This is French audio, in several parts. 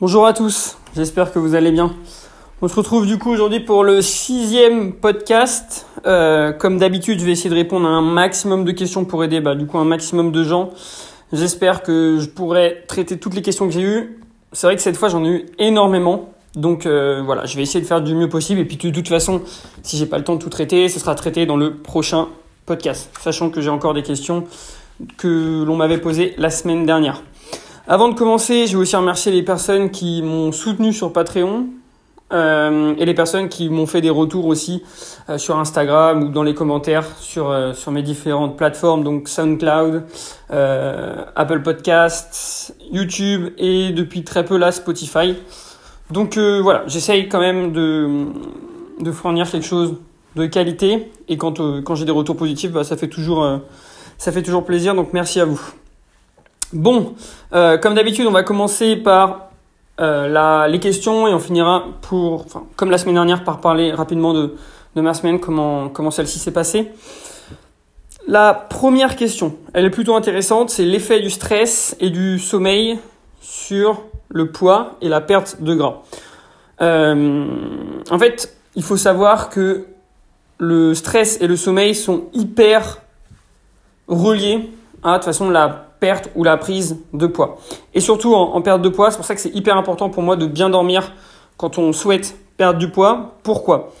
Bonjour à tous, j'espère que vous allez bien. On se retrouve du coup aujourd'hui pour le sixième podcast. Euh, comme d'habitude, je vais essayer de répondre à un maximum de questions pour aider bah, du coup un maximum de gens. J'espère que je pourrai traiter toutes les questions que j'ai eues. C'est vrai que cette fois j'en ai eu énormément. Donc euh, voilà, je vais essayer de faire du mieux possible. Et puis de toute façon, si j'ai pas le temps de tout traiter, ce sera traité dans le prochain podcast. Sachant que j'ai encore des questions que l'on m'avait posées la semaine dernière. Avant de commencer, je vais aussi remercier les personnes qui m'ont soutenu sur Patreon euh, et les personnes qui m'ont fait des retours aussi euh, sur Instagram ou dans les commentaires sur, euh, sur mes différentes plateformes, donc SoundCloud, Apple Podcasts, YouTube et depuis très peu là Spotify. Donc voilà, j'essaye quand même de, de fournir quelque chose de qualité et quand, quand j'ai des retours positifs, bah, ça, fait toujours, ça fait toujours plaisir, donc merci à vous. Bon, euh, comme d'habitude, on va commencer par euh, les questions et on finira pour, comme la semaine dernière, par parler rapidement de, ma semaine, comment, comment celle-ci s'est passée. La première question, elle est plutôt intéressante, c'est l'effet du stress et du sommeil sur le poids et la perte de gras. Euh, en fait, il faut savoir que le stress et le sommeil sont hyper reliés à de toute façon la perte ou la prise de poids. Et surtout en, perte de poids, c'est pour ça que c'est hyper important pour moi de bien dormir quand on souhaite perdre du poids. Pourquoi?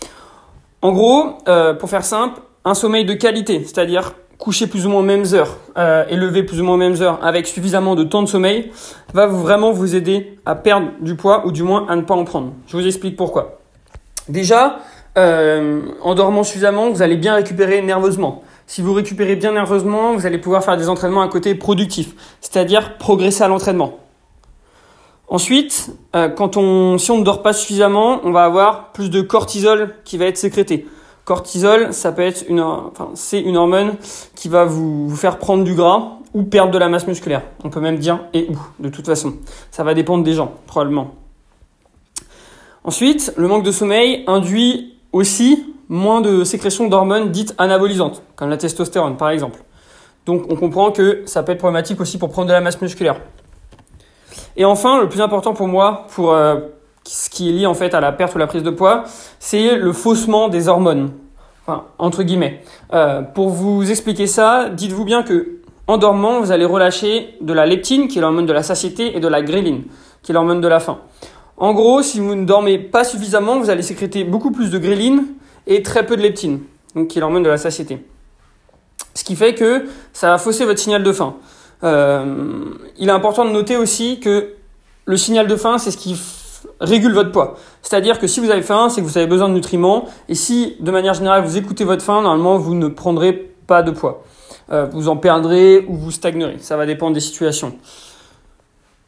En gros, euh, pour faire simple, un sommeil de qualité, c'est-à-dire coucher plus ou moins aux mêmes heures euh, et lever plus ou moins aux mêmes heures avec suffisamment de temps de sommeil, va vraiment vous aider à perdre du poids ou du moins à ne pas en prendre. Je vous explique pourquoi. Déjà, euh, en dormant suffisamment, vous allez bien récupérer nerveusement. Si vous récupérez bien nerveusement, vous allez pouvoir faire des entraînements à côté productifs, c'est-à-dire progresser à l'entraînement. Ensuite, euh, quand on, si on ne dort pas suffisamment, on va avoir plus de cortisol qui va être sécrété. Cortisol, ça peut être une, enfin, c'est une hormone qui va vous, vous faire prendre du gras ou perdre de la masse musculaire. On peut même dire et où, de toute façon. Ça va dépendre des gens, probablement. Ensuite, le manque de sommeil induit aussi moins de sécrétion d'hormones dites anabolisantes, comme la testostérone par exemple. Donc on comprend que ça peut être problématique aussi pour prendre de la masse musculaire. Et enfin, le plus important pour moi, pour euh, ce qui est lié en fait à la perte ou la prise de poids, c'est le faussement des hormones. Enfin, entre guillemets. Euh, pour vous expliquer ça, dites-vous bien que en dormant, vous allez relâcher de la leptine, qui est l'hormone de la satiété, et de la gréline, qui est l'hormone de la faim. En gros, si vous ne dormez pas suffisamment, vous allez sécréter beaucoup plus de gréline et très peu de leptine, donc qui est l'hormone de la satiété. Ce qui fait que ça va fausser votre signal de faim. Euh, il est important de noter aussi que le signal de faim, c'est ce qui régule votre poids. C'est-à-dire que si vous avez faim, c'est que vous avez besoin de nutriments. Et si, de manière générale, vous écoutez votre faim, normalement, vous ne prendrez pas de poids. Euh, vous en perdrez ou vous stagnerez. Ça va dépendre des situations.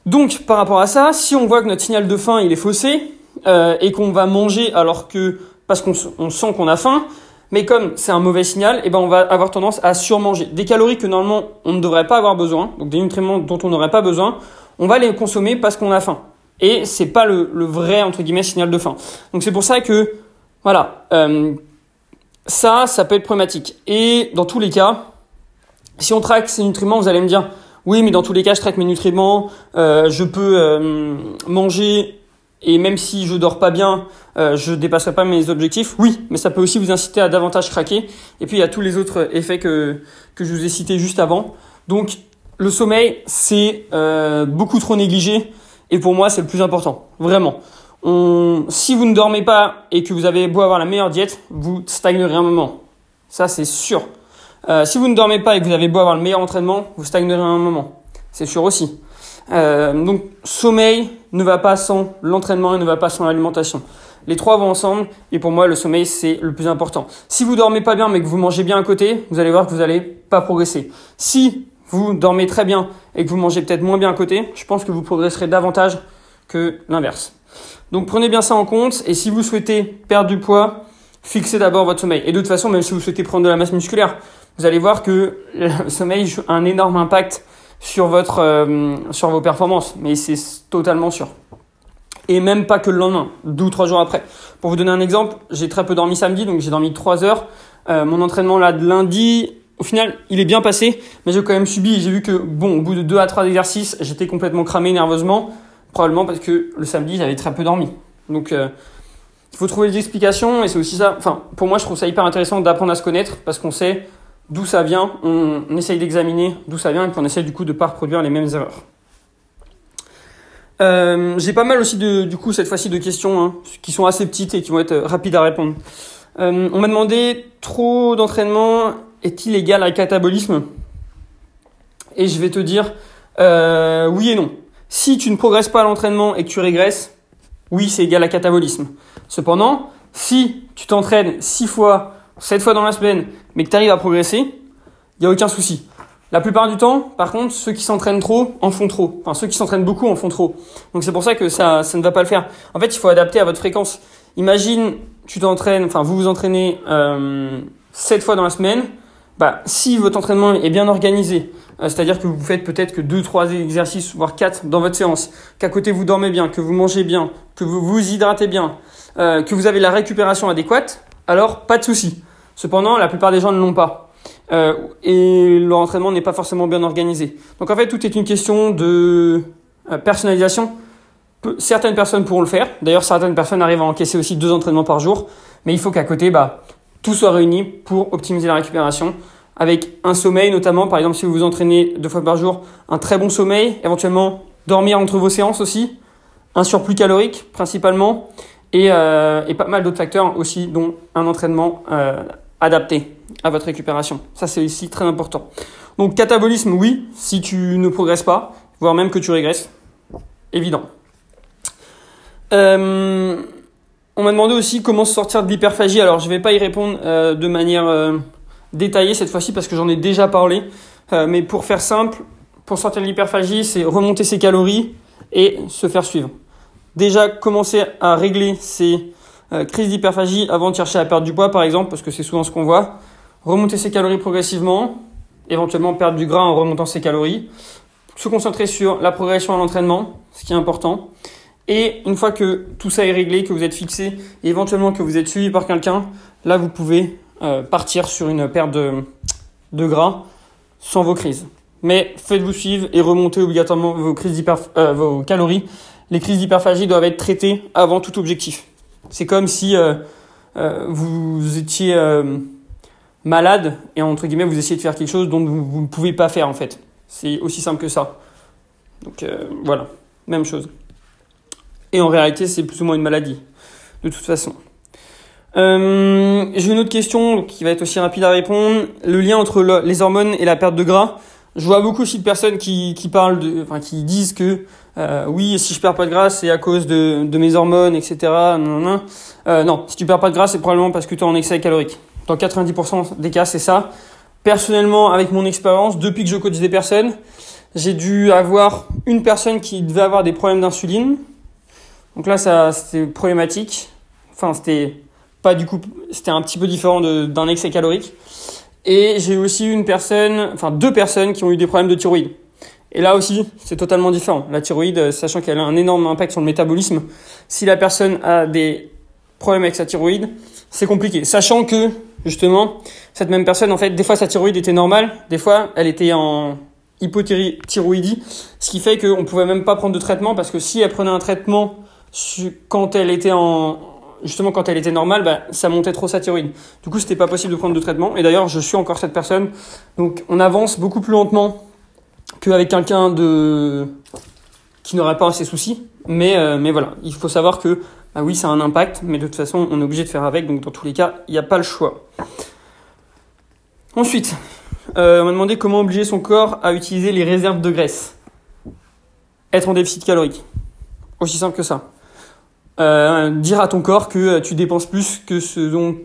Donc, par rapport à ça, si on voit que notre signal de faim, est faussé, euh, et qu'on va manger alors que parce qu'on on sent qu'on a faim, mais comme c'est un mauvais signal, eh ben on va avoir tendance à surmanger. Des calories que normalement on ne devrait pas avoir besoin, donc des nutriments dont on n'aurait pas besoin, on va les consommer parce qu'on a faim. Et c'est pas le, le, vrai entre guillemets signal de faim. Donc c'est pour ça que voilà, euh, ça, ça peut être problématique. Et dans tous les cas, si on traque ces nutriments, vous allez me dire, oui, mais dans tous les cas, je traque mes nutriments, euh, je peux euh, manger et même si je dors pas bien, euh, je dépasserai pas mes objectifs. Oui, mais ça peut aussi vous inciter à davantage craquer. Et puis il y a tous les autres effets que que je vous ai cités juste avant. Donc le sommeil, c'est euh, beaucoup trop négligé et pour moi c'est le plus important, vraiment. On, si vous ne dormez pas et que vous avez beau avoir la meilleure diète, vous stagnerez un moment. Ça c'est sûr. Euh, si vous ne dormez pas et que vous avez beau avoir le meilleur entraînement, vous stagnerez un moment. C'est sûr aussi. Euh, donc sommeil ne va pas sans l'entraînement et ne va pas sans l'alimentation. Les trois vont ensemble et pour moi le sommeil c'est le plus important. Si vous dormez pas bien mais que vous mangez bien à côté, vous allez voir que vous n'allez pas progresser. Si vous dormez très bien et que vous mangez peut-être moins bien à côté, je pense que vous progresserez davantage que l'inverse. Donc prenez bien ça en compte et si vous souhaitez perdre du poids, fixez d'abord votre sommeil. Et de toute façon, même si vous souhaitez prendre de la masse musculaire, vous allez voir que le sommeil a un énorme impact sur votre euh, sur vos performances, mais c'est totalement sûr. Et même pas que le lendemain, deux ou trois jours après. Pour vous donner un exemple, j'ai très peu dormi samedi, donc j'ai dormi trois heures. Euh, mon entraînement là de lundi, au final, il est bien passé, mais j'ai quand même subi. J'ai vu que bon, au bout de deux à trois exercices, j'étais complètement cramé nerveusement Probablement parce que le samedi, j'avais très peu dormi. Donc, euh, il faut trouver des explications et c'est aussi ça. Enfin, pour moi, je trouve ça hyper intéressant d'apprendre à se connaître parce qu'on sait d'où ça vient, on, essaye d'examiner d'où ça vient et puis on essaie du coup de ne pas reproduire les mêmes erreurs. Euh, j'ai pas mal aussi de, du coup cette fois-ci de questions hein, qui sont assez petites et qui vont être rapides à répondre. Euh, on m'a demandé trop d'entraînement est-il égal à catabolisme? Et je vais te dire euh, oui et non. Si tu ne progresses pas à l'entraînement et que tu régresses, oui, c'est égal à catabolisme. Cependant, si tu t'entraînes 6 fois, 7 fois dans la semaine, mais que tu arrives à progresser, il n'y a aucun souci. La plupart du temps, par contre, ceux qui s'entraînent trop en font trop. Enfin, ceux qui s'entraînent beaucoup en font trop. Donc c'est pour ça que ça, ça ne va pas le faire. En fait, il faut adapter à votre fréquence. Imagine, tu t'entraînes, enfin, vous vous entraînez euh, 7 fois dans la semaine. Bah, si votre entraînement est bien organisé, euh, c'est-à-dire que vous faites peut-être que 2-3 exercices, voire 4 dans votre séance, qu'à côté vous dormez bien, que vous mangez bien, que vous vous hydratez bien, euh, que vous avez la récupération adéquate, alors pas de souci. Cependant, la plupart des gens ne l'ont pas. Euh, et leur entraînement n'est pas forcément bien organisé. Donc en fait, tout est une question de personnalisation. certaines personnes pourront le faire. D'ailleurs, certaines personnes arrivent à encaisser aussi deux entraînements par jour. Mais il faut qu'à côté, bah, tout soit réuni pour optimiser la récupération avec un sommeil notamment, par exemple si vous vous entraînez deux fois par jour, un très bon sommeil, éventuellement dormir entre vos séances aussi, un surplus calorique principalement, et, euh, et pas mal d'autres facteurs aussi, dont un entraînement euh, adapté à votre récupération. Ça c'est ici très important. Donc catabolisme, oui, si tu ne progresses pas, voire même que tu régresses, évident. Euh, on m'a demandé aussi comment sortir de l'hyperphagie. Alors je ne vais pas y répondre euh, de manière euh, détaillée cette fois-ci parce que j'en ai déjà parlé. Mais pour faire simple, pour sortir de l'hyperphagie, c'est remonter ses calories et se faire suivre. Déjà commencer à régler ses crises d'hyperphagie avant de chercher à perdre du poids par exemple, parce que c'est souvent ce qu'on voit. Remonter ses calories progressivement, éventuellement perdre du gras en remontant ses calories. Se concentrer sur la progression à l'entraînement, ce qui est important. Et une fois que tout ça est réglé, que vous êtes fixé, et éventuellement que vous êtes suivi par quelqu'un, là vous pouvez euh, partir sur une perte de, de, gras sans vos crises. Mais faites-vous suivre et remontez obligatoirement vos, crises euh, vos calories. Les crises d'hyperphagie doivent être traitées avant tout objectif. C'est comme si euh, euh vous étiez euh, malade et entre guillemets vous essayez de faire quelque chose dont vous ne pouvez pas faire en fait. C'est aussi simple que ça. Donc voilà, même chose. Et en réalité, c'est plus ou moins une maladie, de toute façon. J'ai une autre question qui va être aussi rapide à répondre. Le lien entre les hormones et la perte de gras. Je vois beaucoup aussi de personnes qui parlent de, enfin, qui disent que euh, oui, si je perds pas de gras, c'est à cause de, de mes hormones, etc. Non, non, euh, non, si tu perds pas de gras, c'est probablement parce que tu es en excès calorique. Dans 90% des cas, c'est ça. Personnellement, avec mon expérience, depuis que je coach des personnes, j'ai dû avoir une personne qui devait avoir des problèmes d'insuline, donc là, ça, c'était problématique. Enfin, c'était pas du coup, c'était un petit peu différent d'un excès calorique. Et j'ai aussi une personne, enfin deux personnes qui ont eu des problèmes de thyroïde. Et là aussi, c'est totalement différent. La thyroïde, sachant qu'elle a un énorme impact sur le métabolisme, si la personne a des problèmes avec sa thyroïde, c'est compliqué. Sachant que, justement, cette même personne, en fait, des fois sa thyroïde était normale, des fois elle était en hypothyroïdie, ce qui fait qu'on pouvait même pas prendre de traitement parce que si elle prenait un traitement quand elle était en justement quand elle était normale, bah, ça montait trop sa thyroïde. Du coup, c'était pas possible de prendre de traitement. Et d'ailleurs, je suis encore cette personne. Donc, on avance beaucoup plus lentement qu'avec quelqu'un de qui n'aurait pas ces soucis. Mais euh, mais voilà, il faut savoir que bah oui, ça a un impact, mais de toute façon, on est obligé de faire avec. Donc, dans tous les cas, il n'y a pas le choix. Ensuite, euh, on m'a demandé comment obliger son corps à utiliser les réserves de graisse. Être en déficit calorique. Aussi simple que ça. Euh, dire à ton corps que tu dépenses plus que ce dont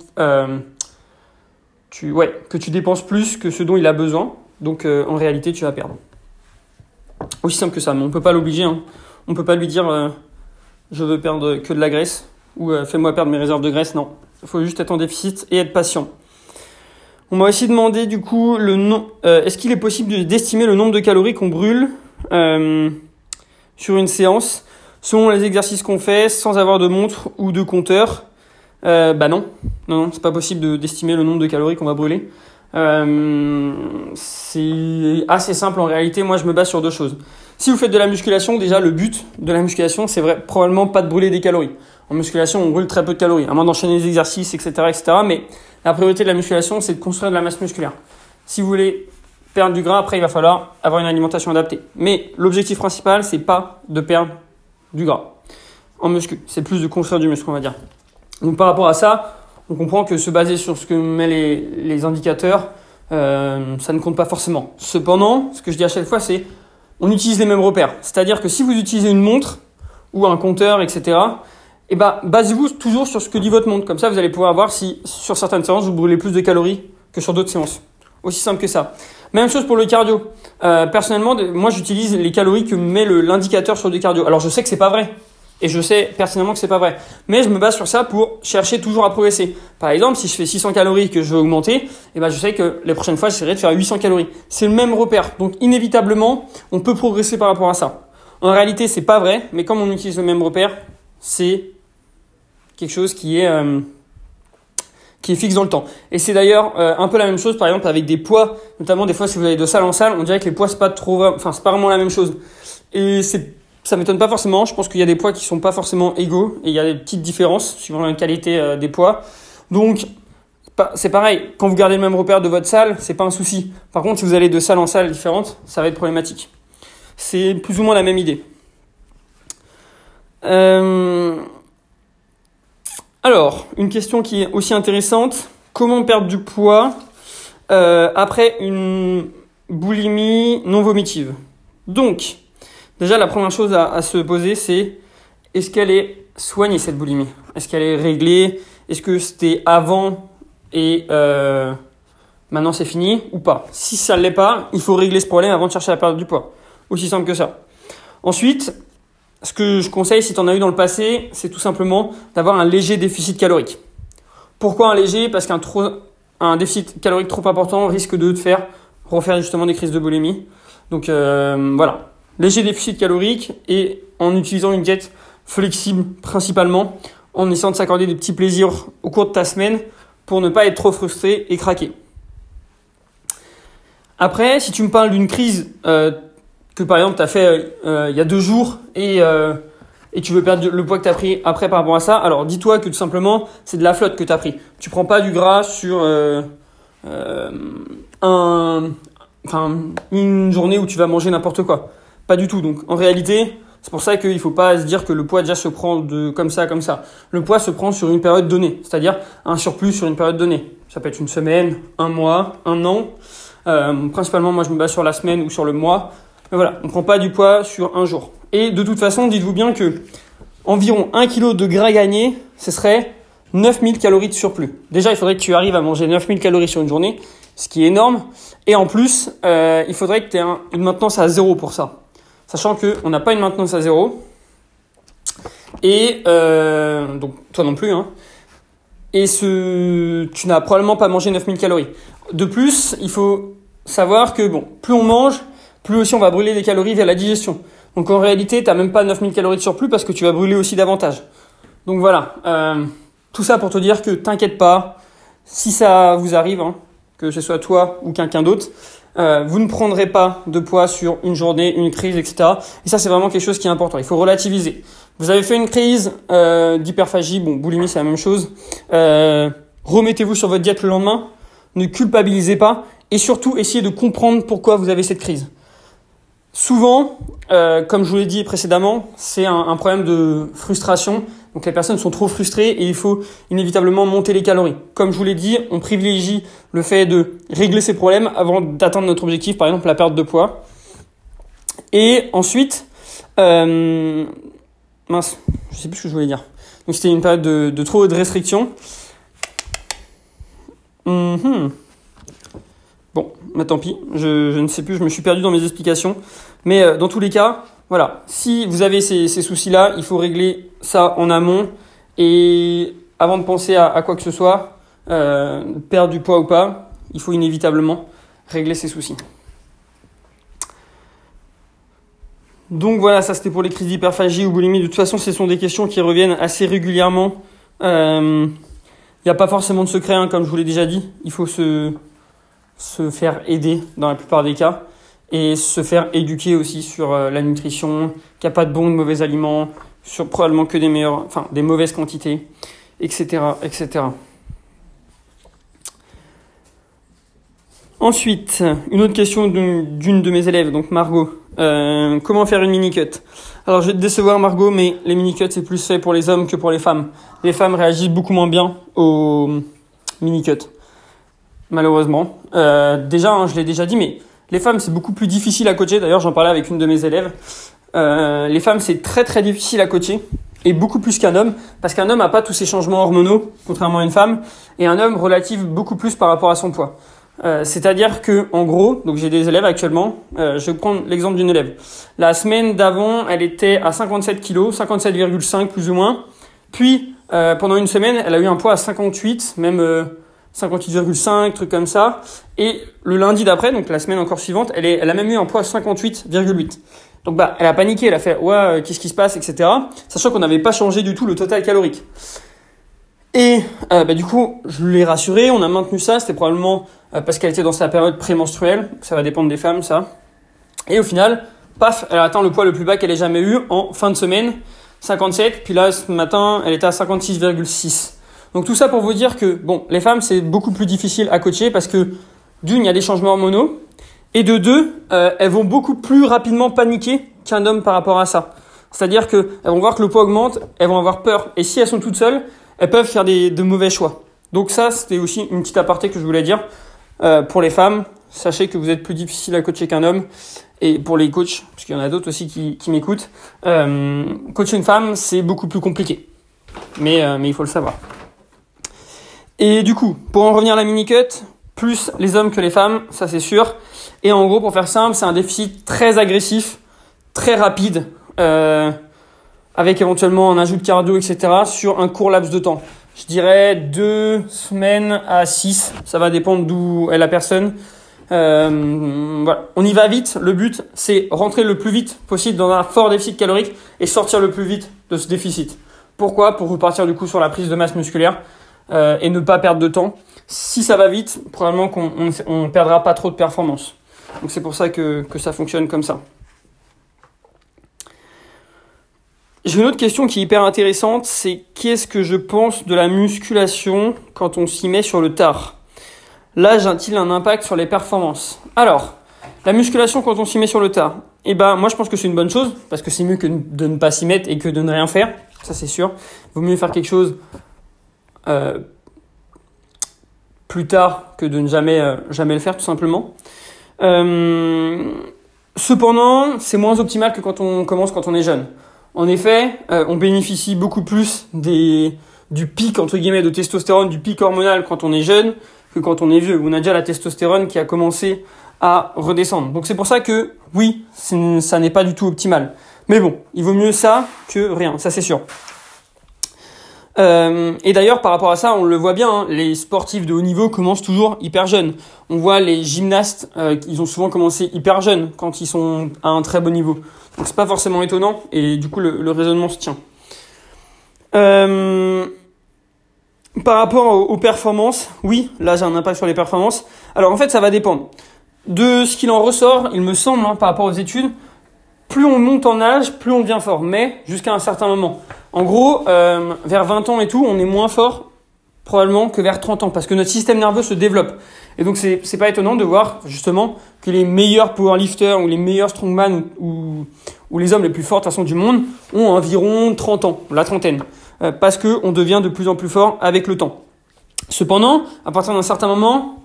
tu ouais que tu dépenses plus que ce dont il a besoin. Donc en réalité, tu vas perdre. Aussi simple que ça, mais on peut pas l'obliger. Hein. On peut pas lui dire je veux perdre que de la graisse ou fais-moi perdre mes réserves de graisse. Non, il faut juste être en déficit et être patient. On m'a aussi demandé du coup le nom. Est-ce qu'il est possible d'estimer le nombre de calories qu'on brûle sur une séance selon les exercices qu'on fait, sans avoir de montre ou de compteur, euh, bah non, non, non c'est pas possible d'estimer le nombre de calories qu'on va brûler. Euh, c'est assez simple en réalité. Moi, je me base sur deux choses. Si vous faites de la musculation, déjà le but de la musculation, c'est vrai, probablement pas de brûler des calories. En musculation, on brûle très peu de calories, à moins d'enchaîner des exercices, etc., etc. Mais la priorité de la musculation, c'est de construire de la masse musculaire. Si vous voulez perdre du gras, après, il va falloir avoir une alimentation adaptée. Mais l'objectif principal, c'est pas de perdre du gras en muscu. C'est plus de construire du muscle, on va dire. Donc par rapport à ça, on comprend que se baser sur ce que met les, les indicateurs, euh, ça ne compte pas forcément. Cependant, ce que je dis à chaque fois, c'est on utilise les mêmes repères. C'est-à-dire que si vous utilisez une montre ou un compteur, etc., eh ben, basez-vous toujours sur ce que dit votre montre. Comme ça, vous allez pouvoir voir si sur certaines séances, vous brûlez plus de calories que sur d'autres séances. Aussi simple que ça. Même chose pour le cardio. Euh, personnellement, moi, j'utilise les calories que met l'indicateur sur du cardio. Alors, je sais que c'est pas vrai. Et je sais pertinemment que c'est pas vrai. Mais je me base sur ça pour chercher toujours à progresser. Par exemple, si je fais 600 calories que je veux augmenter, eh ben je sais que les prochaines fois, j'essaierai de faire 800 calories. C'est le même repère. Donc, inévitablement, on peut progresser par rapport à ça. En réalité, c'est pas vrai, mais comme on utilise le même repère, c'est quelque chose qui est, euh, qui est fixe dans le temps. Et c'est d'ailleurs euh, un peu la même chose, par exemple, avec des poids, notamment des fois, si vous allez de salle en salle, on dirait que les poids, c'est pas trop, enfin, c'est pas vraiment la même chose. Et c'est ça m'étonne pas forcément. Je pense qu'il y a des poids qui sont pas forcément égaux et il y a des petites différences suivant la qualité euh, des poids. Donc c'est pareil, quand vous gardez le même repère de votre salle, c'est pas un souci. Par contre, si vous allez de salle en salle différente, ça va être problématique. C'est plus ou moins la même idée. Euh, alors, une question qui est aussi intéressante comment perdre du poids euh, après une boulimie non vomitive? Donc, Déjà, la première chose à, se poser, c'est est-ce qu'elle est soignée cette boulimie? Est-ce qu'elle est réglée? Est-ce que c'était avant et euh, maintenant c'est fini ou pas? Si ça ne l'est pas, il faut régler ce problème avant de chercher à perdre du poids. Aussi simple que ça. Ensuite, ce que je conseille si tu en as eu dans le passé, c'est tout simplement d'avoir un léger déficit calorique. Pourquoi un léger? Parce qu'un un déficit calorique trop important risque de te faire refaire justement des crises de boulimie. Donc euh, voilà, léger déficit calorique et en utilisant une diète flexible principalement, en essayant de s'accorder des petits plaisirs au cours de ta semaine pour ne pas être trop frustré et craquer. Après, si tu me parles d'une crise euh, que par exemple tu as fait euh, il y a deux jours et, euh, et tu veux perdre le poids que tu as pris après par rapport à ça, alors dis-toi que tout simplement c'est de la flotte que tu as pris. Tu prends pas du gras sur un, une journée où tu vas manger n'importe quoi. Pas du tout. Donc en réalité, c'est pour ça qu'il ne faut pas se dire que le poids déjà se prend de comme ça, comme ça. Le poids se prend sur une période donnée, c'est-à-dire un surplus sur une période donnée. Ça peut être une semaine, un mois, un an. Euh, principalement, moi, je me base sur la semaine ou sur le mois. Mais voilà, on ne prend pas du poids sur un jour. Et de toute façon, dites-vous bien que environ 1 kg de gras gagné, ce serait 9000 calories de surplus. Déjà, il faudrait que tu arrives à manger 9000 calories sur une journée, ce qui est énorme. Et en plus, euh, il faudrait que tu aies une maintenance à zéro pour ça sachant qu'on n'a pas une maintenance à zéro. Et euh, donc toi non plus. Hein. Et ce, tu n'as probablement pas mangé 9000 calories. De plus, il faut savoir que bon, plus on mange, plus aussi on va brûler des calories via la digestion. Donc en réalité, tu n'as même pas 9000 calories de surplus parce que tu vas brûler aussi davantage. Donc voilà, euh, tout ça pour te dire que t'inquiète pas, si ça vous arrive, hein, que ce soit toi ou quelqu'un d'autre, euh, vous ne prendrez pas de poids sur une journée, une crise, etc. Et ça, c'est vraiment quelque chose qui est important. Il faut relativiser. Vous avez fait une crise euh, d'hyperphagie, bon, boulimie, c'est la même chose. Euh, remettez-vous sur votre diète le lendemain. Ne culpabilisez pas. Et surtout, essayez de comprendre pourquoi vous avez cette crise. Souvent, euh, comme je vous l'ai dit précédemment, c'est un, un, problème de frustration. Donc les personnes sont trop frustrées et il faut inévitablement monter les calories. Comme je vous l'ai dit, on privilégie le fait de régler ces problèmes avant d'atteindre notre objectif, par exemple la perte de poids. Et ensuite, euh, mince, je sais plus ce que je voulais dire. Donc c'était une période de, trop de restrictions. Mm Bon, mais tant pis, je, je, ne sais plus, je me suis perdu dans mes explications. Mais euh, dans tous les cas, voilà, si vous avez ces, ces soucis-là, il faut régler ça en amont. Et avant de penser à, quoi que ce soit, euh, perdre du poids ou pas, il faut inévitablement régler ces soucis. Donc voilà, ça c'était pour les crises d'hyperphagie ou boulimie. De toute façon, ce sont des questions qui reviennent assez régulièrement. Il euh, n'y a pas forcément de secret, hein, comme je vous l'ai déjà dit. Il faut se, se faire aider dans la plupart des cas. Et se faire éduquer aussi sur euh, la nutrition, qu'il n'y a pas de bons ou de mauvais aliments, sur probablement que des meilleurs, enfin des mauvaises quantités, etc., etc. Ensuite, une autre question d'une de mes élèves, donc Margot. Euh, comment faire une mini-cut? Alors je vais te décevoir Margot, mais les mini-cuts c'est plus fait pour les hommes que pour les femmes. Les femmes réagissent beaucoup moins bien aux mini-cuts, malheureusement. Euh, déjà, hein, je l'ai déjà dit, mais les femmes c'est beaucoup plus difficile à coacher. D'ailleurs, j'en parlais avec une de mes élèves. Euh, les femmes c'est très très difficile à coacher et beaucoup plus qu'un homme, parce qu'un homme n'a pas tous ces changements hormonaux, contrairement à une femme, et un homme relative beaucoup plus par rapport à son poids. Euh, c'est-à-dire que, en gros, donc j'ai des élèves actuellement. Euh, je vais prendre l'exemple d'une élève. La semaine d'avant, elle était à 57 kg, 57,5 plus ou moins. Puis, pendant une semaine, elle a eu un poids à 58, même 58,5, truc comme ça. Et le lundi d'après, donc la semaine encore suivante, elle, est, elle a même eu un poids à 58,8. Donc bah, elle a paniqué, elle a fait ouais, qu'est-ce qui se passe, etc. Sachant qu'on n'avait pas changé du tout le total calorique. Et euh, bah, du coup, je l'ai rassuré, on a maintenu ça, c'était probablement euh, parce qu'elle était dans sa période prémenstruelle, ça va dépendre des femmes ça. Et au final, paf, elle atteint le poids le plus bas qu'elle ait jamais eu en fin de semaine, 57, puis là ce matin, elle était à 56,6. Donc tout ça pour vous dire que bon, les femmes c'est beaucoup plus difficile à coacher parce que d'une, il y a des changements hormonaux, et de deux, euh, elles vont beaucoup plus rapidement paniquer qu'un homme par rapport à ça. C'est-à-dire qu'elles vont voir que le poids augmente, elles vont avoir peur. Et si elles sont toutes seules, elles peuvent faire des, de mauvais choix. Donc ça, c'était aussi une petite aparté que je voulais dire. Euh, pour les femmes, sachez que vous êtes plus difficile à coacher qu'un homme. Et pour les coachs, parce qu'il y en a d'autres aussi qui, m'écoutent, euh, coacher une femme, c'est beaucoup plus compliqué. Mais, mais il faut le savoir. Et du coup, pour en revenir à la mini-cut, plus les hommes que les femmes, ça c'est sûr. Et en gros, pour faire simple, c'est un déficit très agressif, très rapide. Euh, avec éventuellement un ajout de cardio, etc., sur un court laps de temps. Je dirais deux semaines à six, ça va dépendre d'où est la personne. Euh, voilà. On y va vite. Le but, c'est rentrer le plus vite possible dans un fort déficit calorique et sortir le plus vite de ce déficit. Pourquoi? Pour repartir du coup sur la prise de masse musculaire euh, et ne pas perdre de temps. Si ça va vite, probablement qu'on on, perdra pas trop de performance. Donc c'est pour ça que, que ça fonctionne comme ça. J'ai une autre question qui est hyper intéressante, c'est qu'est-ce que je pense de la musculation quand on s'y met sur le tard? L'âge a-t-il un impact sur les performances? Alors, la musculation quand on s'y met sur le tard, eh ben moi je pense que c'est une bonne chose parce que c'est mieux que de ne pas s'y mettre et que de ne rien faire, ça c'est sûr. Vaut mieux faire quelque chose euh, plus tard que de ne jamais euh, jamais le faire tout simplement. Euh, cependant, c'est moins optimal que quand on commence quand on est jeune. En effet, on bénéficie beaucoup plus du pic entre guillemets de testostérone, du pic hormonal quand on est jeune que quand on est vieux. On a déjà la testostérone qui a commencé à redescendre. Donc c'est pour ça que oui, ça n'est pas du tout optimal. Mais bon, il vaut mieux ça que rien, ça c'est sûr. Euh, et d'ailleurs, par rapport à ça, on le voit bien, hein, les sportifs de haut niveau commencent toujours hyper jeunes. On voit les gymnastes, euh, ils ont souvent commencé hyper jeunes quand ils sont à un très bon niveau. Donc c'est pas forcément étonnant et du coup le, raisonnement se tient. Euh, par rapport aux, performances, oui, là j'ai un impact sur les performances. Alors en fait ça va dépendre. De ce qu'il en ressort, il me semble, hein, par rapport aux études, plus on monte en âge, plus on devient fort, mais jusqu'à un certain moment. En gros, euh, vers 20 ans et tout, on est moins fort probablement que vers 30 ans, parce que notre système nerveux se développe. Et donc c'est pas étonnant de voir justement que les meilleurs powerlifters ou les meilleurs strongman ou, ou les hommes les plus forts de façon du monde ont environ 30 ans, la trentaine, euh, parce que on devient de plus en plus fort avec le temps. Cependant, à partir d'un certain moment,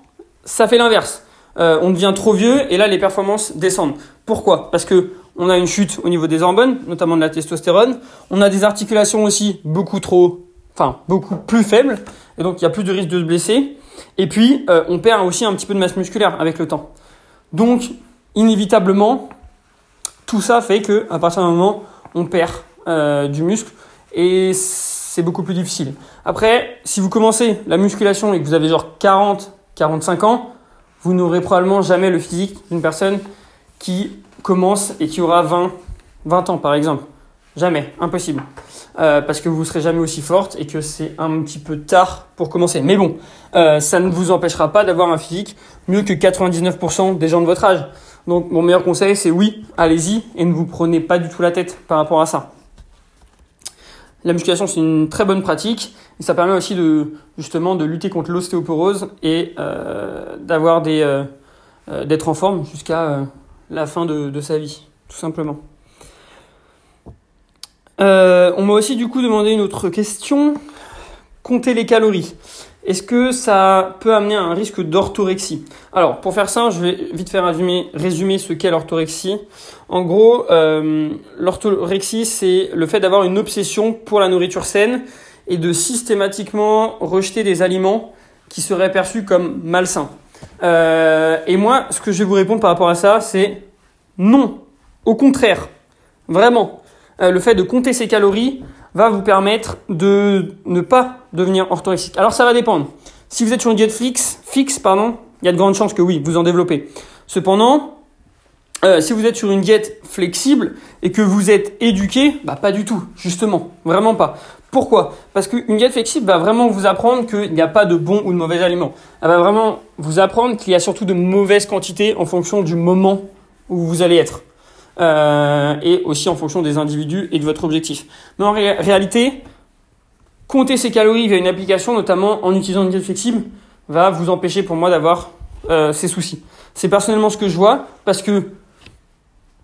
ça fait l'inverse. Euh, on devient trop vieux et là les performances descendent. Pourquoi? Parce que on a une chute au niveau des hormones, notamment de la testostérone. On a des articulations aussi beaucoup trop, enfin beaucoup plus faibles, et donc il y a plus de risque de se blesser. Et puis, euh, on perd aussi un petit peu de masse musculaire avec le temps. Donc, inévitablement, tout ça fait que à partir d'un moment, on perd euh, du muscle et c'est beaucoup plus difficile. Après, si vous commencez la musculation et que vous avez genre 40, 45 ans, vous n'aurez probablement jamais le physique d'une personne qui commence et qui aura 20, 20 ans par exemple. Jamais, impossible. Euh, parce que vous serez jamais aussi forte et que c'est un petit peu tard pour commencer. Mais bon, euh, ça ne vous empêchera pas d'avoir un physique mieux que 99% des gens de votre âge. Donc mon meilleur conseil, c'est oui, allez-y et ne vous prenez pas du tout la tête par rapport à ça. La musculation, c'est une très bonne pratique et ça permet aussi de justement de lutter contre l'ostéoporose et euh, d'avoir des d'être en forme jusqu'à la fin de, sa vie, tout simplement. on m'a aussi du coup demandé une autre question compter les calories. Est-ce que ça peut amener à un risque d'orthorexie? Alors, pour faire ça, je vais vite faire résumer, résumer ce qu'est l'orthorexie. En gros, euh, l'orthorexie, c'est le fait d'avoir une obsession pour la nourriture saine et de systématiquement rejeter des aliments qui seraient perçus comme malsains. Euh, et moi, ce que je vais vous répondre par rapport à ça, c'est non. Au contraire, vraiment. Euh, le fait de compter ses calories, va vous permettre de ne pas devenir orthorexique. Alors ça va dépendre. Si vous êtes sur une diète fixe, pardon, il y a de grandes chances que oui, vous en développez. Cependant, euh, si vous êtes sur une diète flexible et que vous êtes éduqué, bah pas du tout, justement, vraiment pas. Pourquoi? Parce qu'une diète flexible va vraiment vous apprendre qu'il n'y a pas de bons ou de mauvais aliments. Elle va vraiment vous apprendre qu'il y a surtout de mauvaises quantités en fonction du moment où vous allez être. Euh, et aussi en fonction des individus et de votre objectif. Mais en réalité, compter ses calories via une application, notamment en utilisant une diète flexible, va vous empêcher pour moi d'avoir euh, ces soucis. C'est personnellement ce que je vois parce que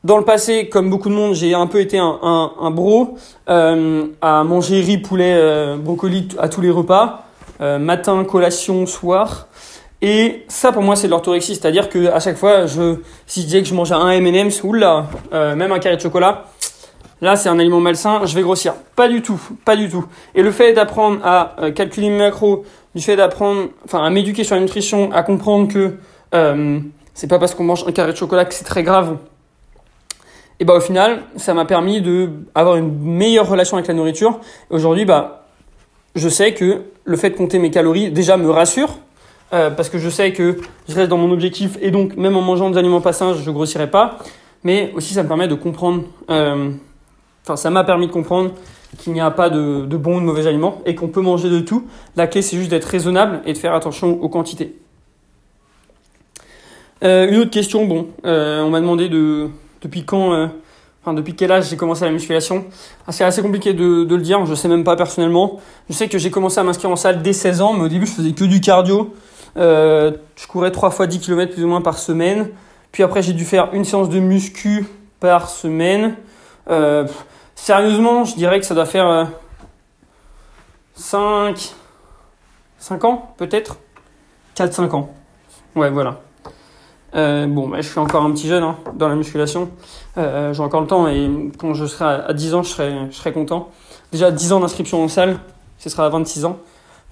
dans le passé, comme beaucoup de monde, j'ai un peu été un, un, bro euh, à manger riz, poulet, euh, brocoli à tous les repas, euh, matin, collation, soir. Et ça, pour moi, c'est de l'orthorexie. C'est-à-dire que à chaque fois, je, si je disais que je mangeais un M&M's, oula, euh, même un carré de chocolat, là, c'est un aliment malsain, je vais grossir. Pas du tout, pas du tout. Et le fait d'apprendre à calculer mes macros, du fait d'apprendre, enfin, à m'éduquer sur la nutrition, à comprendre que c'est pas parce qu'on mange un carré de chocolat que c'est très grave. Et bah, au final, ça m'a permis de avoir une meilleure relation avec la nourriture. Aujourd'hui, bah, je sais que le fait de compter mes calories, déjà, me rassure euh, parce que je sais que je reste dans mon objectif et donc même en mangeant des aliments pas sains, je grossirai pas. Mais aussi, ça me permet de comprendre, euh, enfin, ça m'a permis de comprendre qu'il n'y a pas de, bons ou de mauvais aliments et qu'on peut manger de tout. La clé, c'est juste d'être raisonnable et de faire attention aux quantités. Euh, une autre question, bon, on m'a demandé de depuis quand, euh, enfin depuis quel âge j'ai commencé la musculation? Ah, c'est assez compliqué de, le dire, je sais même pas personnellement. Je sais que j'ai commencé à m'inscrire en salle dès 16 ans, mais au début je faisais que du cardio. Euh, je courais 3 fois 10 km plus ou moins par semaine. Puis après, j'ai dû faire une séance de muscu par semaine. Euh, sérieusement, je dirais que ça doit faire 5, euh, 5 ans, peut-être? 4-5 ans. Ouais, voilà. Euh, bon, bah, je suis encore un petit jeune hein, dans la musculation. Euh, j'ai encore le temps et quand je serai à 10 ans, je serai, je serai content. Déjà, 10 ans d'inscription en salle, ce sera à 26 ans,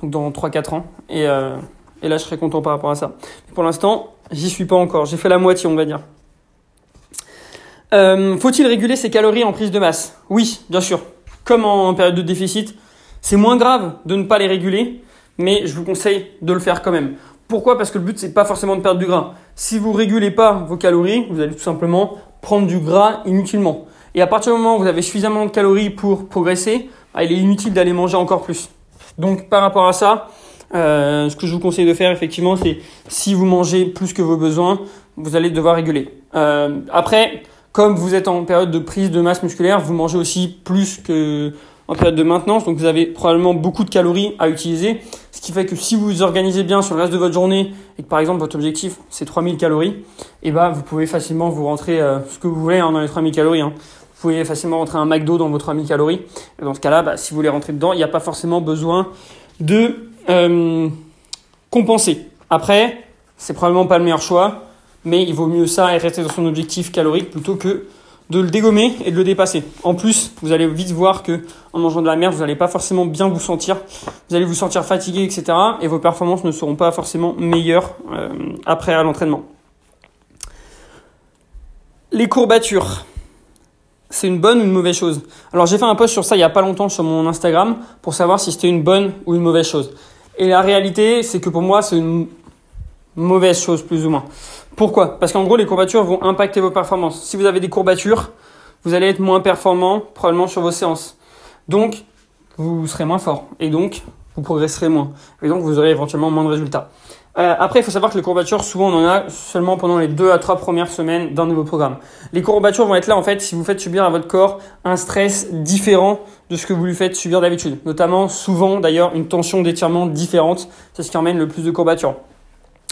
donc dans 3-4 ans. Et, euh, là, je serais content par rapport à ça. pour l'instant, j'y suis pas encore. J'ai fait la moitié, on va dire. Euh, Faut-il réguler ses calories en prise de masse? Oui, bien sûr. Comme en période de déficit, c'est moins grave de ne pas les réguler, mais je vous conseille de le faire quand même. Pourquoi? Parce que le but, c'est pas forcément de perdre du gras. Si vous régulez pas vos calories, vous allez tout simplement prendre du gras inutilement. Et à partir du moment où vous avez suffisamment de calories pour progresser, bah, il est inutile d'aller manger encore plus. Donc par rapport à ça, euh, ce que je vous conseille de faire, effectivement, c'est si vous mangez plus que vos besoins, vous allez devoir réguler. Euh, après, comme vous êtes en période de prise de masse musculaire, vous mangez aussi plus que en période de maintenance, donc vous avez probablement beaucoup de calories à utiliser, ce qui fait que si vous vous organisez bien sur le reste de votre journée et que par exemple votre objectif c'est 3000 calories, et eh ben vous pouvez facilement vous rentrer euh, ce que vous voulez hein, dans les 3000 calories. Hein. Vous pouvez facilement rentrer un McDo dans vos 3000 calories. Dans ce cas-là, bah, si vous voulez rentrer dedans, il n'y a pas forcément besoin de euh, compenser. Après, c'est probablement pas le meilleur choix, mais il vaut mieux ça et rester dans son objectif calorique plutôt que de le dégommer et de le dépasser. En plus, vous allez vite voir que en mangeant de la merde, vous n'allez pas forcément bien vous sentir. Vous allez vous sentir fatigué, etc. Et vos performances ne seront pas forcément meilleures euh, après l'entraînement. Les courbatures, c'est une bonne ou une mauvaise chose? Alors j'ai fait un post sur ça il y a pas longtemps sur mon Instagram pour savoir si c'était une bonne ou une mauvaise chose. Et la réalité, c'est que pour moi, c'est une mauvaise chose, plus ou moins. Pourquoi? Parce qu'en gros, les courbatures vont impacter vos performances. Si vous avez des courbatures, vous allez être moins performant, probablement sur vos séances. Donc, vous serez moins fort. Et donc, vous progresserez moins. Et donc, vous aurez éventuellement moins de résultats. Euh, après, il faut savoir que les courbatures, souvent, on en a seulement pendant les deux à trois premières semaines d'un nouveau programme. Les courbatures vont être là, en fait, si vous faites subir à votre corps un stress différent de ce que vous lui faites subir d'habitude. Notamment, souvent, d'ailleurs, une tension d'étirement différente. C'est ce qui emmène le plus de courbatures.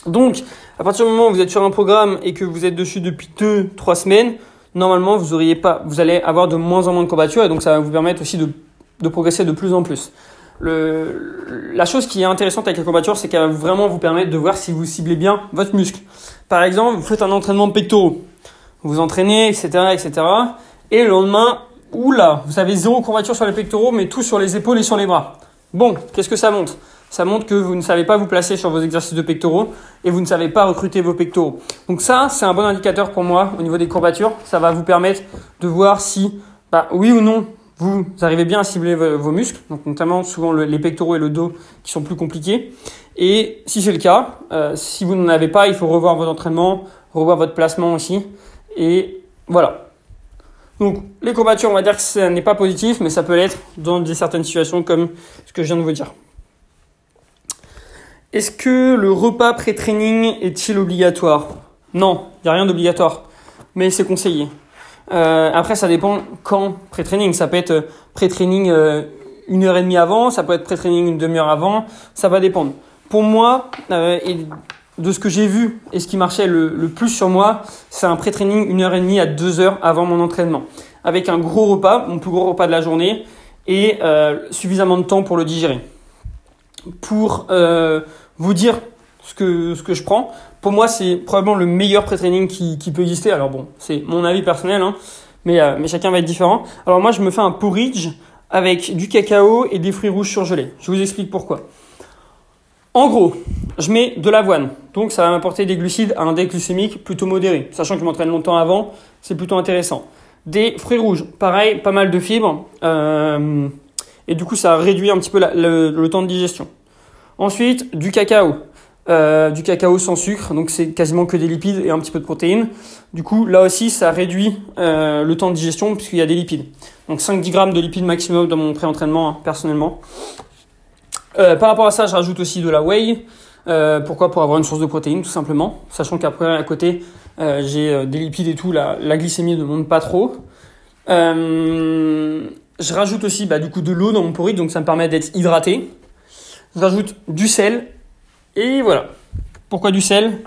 Donc, à partir du moment où vous êtes sur un programme et que vous êtes dessus depuis deux, trois semaines, normalement, vous auriez pas, vous allez avoir de moins en moins de courbatures et donc ça va vous permettre aussi de, progresser de plus en plus. La chose qui est intéressante avec la courbature, c'est qu'elle va vraiment vous permettre de voir si vous ciblez bien votre muscle. Par exemple, vous faites un entraînement pectoraux, vous entraînez, etc., etc., et le lendemain, oula, vous avez zéro courbature sur les pectoraux, mais tout sur les épaules et sur les bras. Bon, qu'est-ce que ça montre? Ça montre que vous ne savez pas vous placer sur vos exercices de pectoraux et vous ne savez pas recruter vos pectoraux. Donc ça, c'est un bon indicateur pour moi au niveau des courbatures. Ça va vous permettre de voir si, bah, oui ou non, vous arrivez bien à cibler vos muscles, donc notamment souvent les pectoraux et le dos qui sont plus compliqués. Et si c'est le cas, euh, si vous n'en avez pas, il faut revoir votre entraînement, revoir votre placement aussi. Et voilà. Donc les courbatures, on va dire que ce n'est pas positif, mais ça peut l'être dans certaines situations comme ce que je viens de vous dire. Est-ce que le repas pré-training est-il obligatoire? Non, il n'y a rien d'obligatoire, mais c'est conseillé. Euh, après, ça dépend quand pré-training. Ça peut être euh, pré-training euh, une heure et demie avant, ça peut être pré-training une demi-heure avant, ça va dépendre. Pour moi, de ce que j'ai vu et ce qui marchait le, le plus sur moi, c'est un pré-training une heure et demie à deux heures avant mon entraînement. Avec un gros repas, mon plus gros repas de la journée, et suffisamment de temps pour le digérer. Pour vous dire ce que, ce que je prends, pour moi, c'est probablement le meilleur pré-training qui, qui, peut exister. Alors bon, c'est mon avis personnel, hein, mais, euh, mais chacun va être différent. Alors moi, je me fais un porridge avec du cacao et des fruits rouges surgelés. Je vous explique pourquoi. En gros, je mets de l'avoine, donc ça va m'apporter des glucides à un index plutôt modéré. Sachant que je m'entraîne longtemps avant, c'est plutôt intéressant. Des fruits rouges, pareil, pas mal de fibres, euh, et du coup ça réduit un petit peu le, temps de digestion. Ensuite, du cacao. Euh, du cacao sans sucre, donc c'est quasiment que des lipides et un petit peu de protéines. Du coup, là aussi, ça réduit euh, le temps de digestion puisqu'il y a des lipides. Donc 5-10 grammes de lipides maximum dans mon pré-entraînement, hein, personnellement. Euh, par rapport à ça, je rajoute aussi de la whey. Pourquoi? Pour avoir une source de protéines, tout simplement. Sachant qu'après, à côté, j'ai des lipides et tout, la, la, glycémie ne monte pas trop. je rajoute aussi bah, du coup de l'eau dans mon porridge, donc ça me permet d'être hydraté. Je rajoute du sel et voilà. Pourquoi du sel?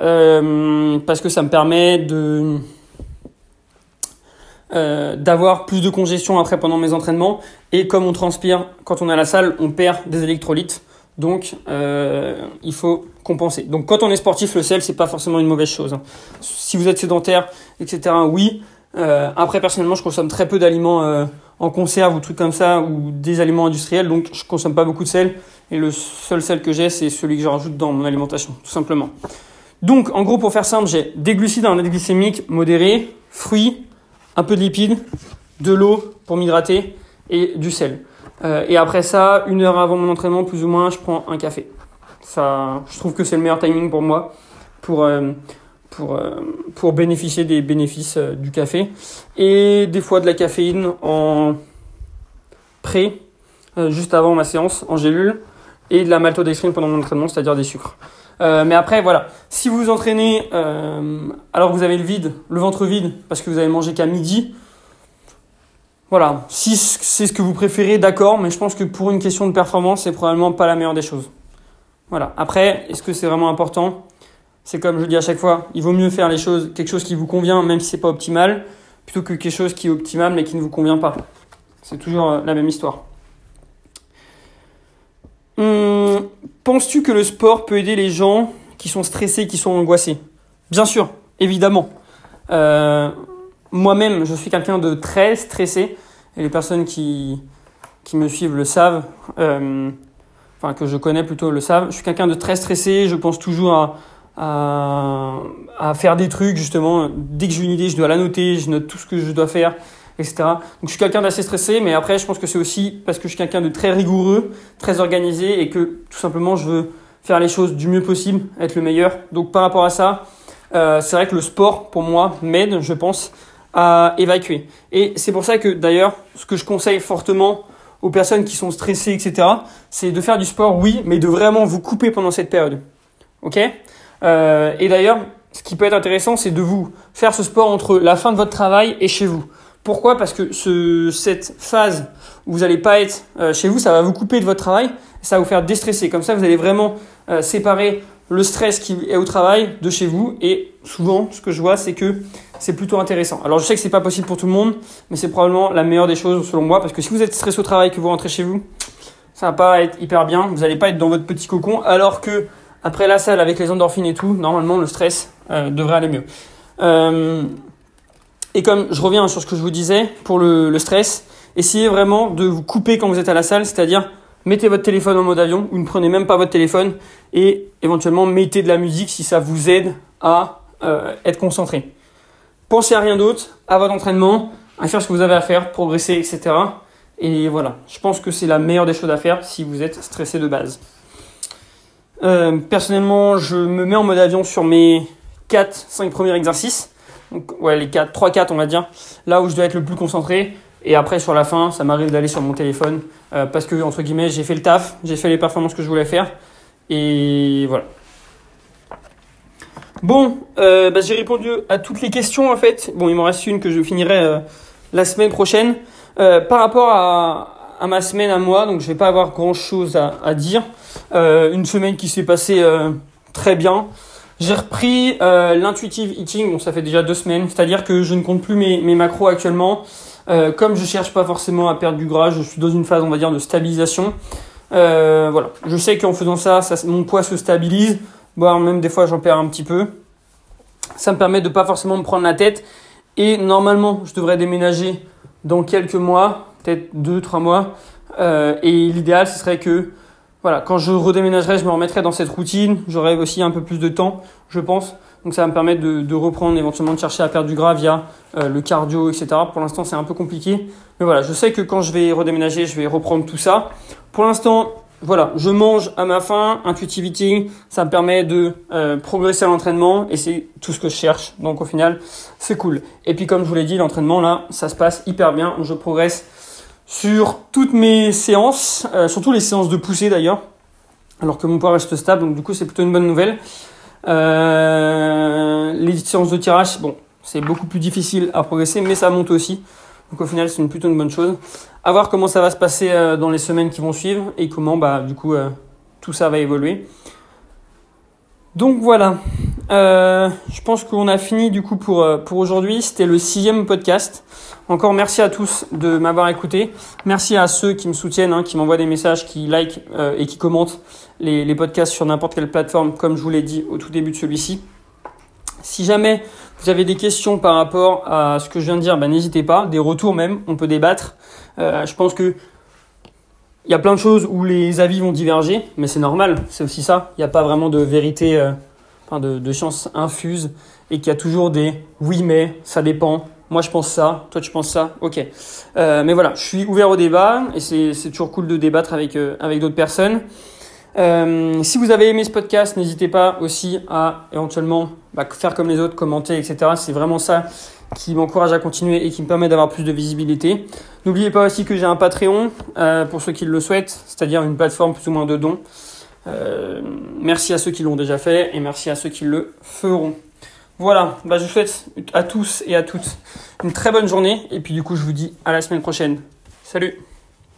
Euh, Parce que ça me permet de euh, d'avoir plus de congestion après pendant mes entraînements. Et comme on transpire quand on est à la salle, on perd des électrolytes. Donc euh, il faut compenser. Donc quand on est sportif, le sel c'est pas forcément une mauvaise chose. Hein. Si vous êtes sédentaire, etc. Oui. Après personnellement, je consomme très peu d'aliments en conserve ou trucs comme ça ou des aliments industriels, donc je consomme pas beaucoup de sel. Et le seul sel que j'ai, c'est celui que je rajoute dans mon alimentation, tout simplement. Donc, en gros, pour faire simple, j'ai des glucides à un index glycémique modéré, fruits, un peu de lipides, de l'eau pour m'hydrater et du sel. Euh, et après ça, une heure avant mon entraînement, plus ou moins, je prends un café. Ça, je trouve que c'est le meilleur timing pour moi pour, euh, pour, euh, pour bénéficier des bénéfices euh, du café. Et des fois de la caféine en pré, euh, juste avant ma séance, en gélule et de la maltodextrine pendant mon entraînement, c'est-à-dire des sucres. Mais après, voilà, si vous vous entraînez alors que vous avez le vide, le ventre vide, parce que vous avez mangé qu'à midi, voilà, si c'est ce que vous préférez, d'accord, mais je pense que pour une question de performance, c'est probablement pas la meilleure des choses. Voilà. Après, est-ce que c'est vraiment important? C'est comme je dis à chaque fois, il vaut mieux faire les choses, quelque chose qui vous convient, même si c'est pas optimal, plutôt que quelque chose qui est optimal mais qui ne vous convient pas. C'est toujours la même histoire. Hum, Penses-tu que le sport peut aider les gens qui sont stressés, qui sont angoissés? Bien sûr, évidemment. Euh, Moi-même, je suis quelqu'un de très stressé, et les personnes qui, qui me suivent le savent, euh, enfin que je connais plutôt le savent. Je suis quelqu'un de très stressé, je pense toujours à, à, faire des trucs, justement. Dès que j'ai une idée, je dois la noter, je note tout ce que je dois faire etc. Donc je suis quelqu'un d'assez stressé, mais après je pense que c'est aussi parce que je suis quelqu'un de très rigoureux, très organisé et que tout simplement je veux faire les choses du mieux possible, être le meilleur. Donc par rapport à ça, euh, c'est vrai que le sport pour moi m'aide, je pense, à évacuer. Et c'est pour ça que d'ailleurs, ce que je conseille fortement aux personnes qui sont stressées, etc., c'est de faire du sport, oui, mais de vraiment vous couper pendant cette période. Ok? Euh, Et d'ailleurs, ce qui peut être intéressant, c'est de vous faire ce sport entre la fin de votre travail et chez vous. Pourquoi? Parce que ce, cette phase où vous n'allez pas être euh, chez vous, ça va vous couper de votre travail, ça va vous faire déstresser. Comme ça, vous allez vraiment euh, séparer le stress qui est au travail de chez vous. Et souvent, ce que je vois, c'est que c'est plutôt intéressant. Alors, je sais que c'est pas possible pour tout le monde, mais c'est probablement la meilleure des choses selon moi, parce que si vous êtes stressé au travail, que vous rentrez chez vous, ça va pas être hyper bien. Vous n'allez pas être dans votre petit cocon, alors que après la salle avec les endorphines et tout, normalement le stress euh, devrait aller mieux. Euh, et comme je reviens sur ce que je vous disais pour le, le, stress, essayez vraiment de vous couper quand vous êtes à la salle, c'est-à-dire mettez votre téléphone en mode avion ou ne prenez même pas votre téléphone et éventuellement mettez de la musique si ça vous aide à euh, être concentré. Pensez à rien d'autre, à votre entraînement, à faire ce que vous avez à faire, progresser, etc. Et voilà, je pense que c'est la meilleure des choses à faire si vous êtes stressé de base. Euh, personnellement, je me mets en mode avion sur mes 4-5 premiers exercices. Donc, ouais, les 4, 3-4, on va dire. Là où je dois être le plus concentré. Et après, sur la fin, ça m'arrive d'aller sur mon téléphone. Euh, parce que, entre guillemets, j'ai fait le taf. J'ai fait les performances que je voulais faire. Et voilà. Bon, euh, bah, j'ai répondu à toutes les questions en fait. Bon, il m'en reste une que je finirai euh, la semaine prochaine. Euh, par rapport à, à, ma semaine à moi, donc je vais pas avoir grand chose à, dire. Euh, une semaine qui s'est passée euh, très bien. J'ai repris euh, l'intuitive eating, bon ça fait déjà deux semaines, c'est-à-dire que je ne compte plus mes, macros actuellement. comme je cherche pas forcément à perdre du gras, je suis dans une phase on va dire de stabilisation. voilà, je sais qu'en faisant ça, ça, mon poids se stabilise, voire même des fois j'en perds un petit peu. Ça me permet de pas forcément me prendre la tête. Et normalement, je devrais déménager dans quelques mois, peut-être deux, trois mois. Euh, et l'idéal, ce serait que, voilà, quand je redéménagerai, je me remettrai dans cette routine. J'aurai aussi un peu plus de temps, je pense. Donc ça va me permettre de, de reprendre, éventuellement de chercher à perdre du gras via euh, le cardio, etc. Pour l'instant, c'est un peu compliqué. Mais voilà, je sais que quand je vais redéménager, je vais reprendre tout ça. Pour l'instant, voilà, je mange à ma faim, intuitive eating, ça me permet de euh, progresser à l'entraînement et c'est tout ce que je cherche. Donc au final, c'est cool. Et puis comme je vous l'ai dit, l'entraînement là, ça se passe hyper bien. Je progresse sur toutes mes séances, euh, surtout les séances de poussée d'ailleurs, alors que mon poids reste stable. Donc du coup, c'est plutôt une bonne nouvelle. Euh, les séances de tirage, bon, c'est beaucoup plus difficile à progresser, mais ça monte aussi. Donc au final, c'est une plutôt une bonne chose. À voir comment ça va se passer euh, dans les semaines qui vont suivre et comment bah du coup tout ça va évoluer. Donc voilà, euh, je pense qu'on a fini du coup pour, pour aujourd'hui. C'était le sixième podcast. Encore merci à tous de m'avoir écouté. Merci à ceux qui me soutiennent, hein, qui m'envoient des messages, qui like et qui commentent les, les podcasts sur n'importe quelle plateforme, comme je vous l'ai dit au tout début de celui-ci. Si jamais vous avez des questions par rapport à ce que je viens de dire, ben, n'hésitez pas. Des retours même, on peut débattre. Euh, je pense que il y a plein de choses où les avis vont diverger, mais c'est normal, c'est aussi ça. Il n'y a pas vraiment de vérité, euh, de, de science infuse, et qu'il y a toujours des oui mais, ça dépend. Moi je pense ça, toi tu penses ça, ok. Euh, mais voilà, je suis ouvert au débat, et c'est toujours cool de débattre avec, euh, avec d'autres personnes. Si vous avez aimé ce podcast, n'hésitez pas aussi à éventuellement bah, faire comme les autres, commenter, etc. C'est vraiment ça qui m'encourage à continuer et qui me permet d'avoir plus de visibilité. N'oubliez pas aussi que j'ai un Patreon euh, pour ceux qui le souhaitent, c'est-à-dire une plateforme plus ou moins de dons. Euh, merci à ceux qui l'ont déjà fait et merci à ceux qui le feront. Voilà, bah, je vous souhaite à tous et à toutes une très bonne journée et puis du coup je vous dis à la semaine prochaine. Salut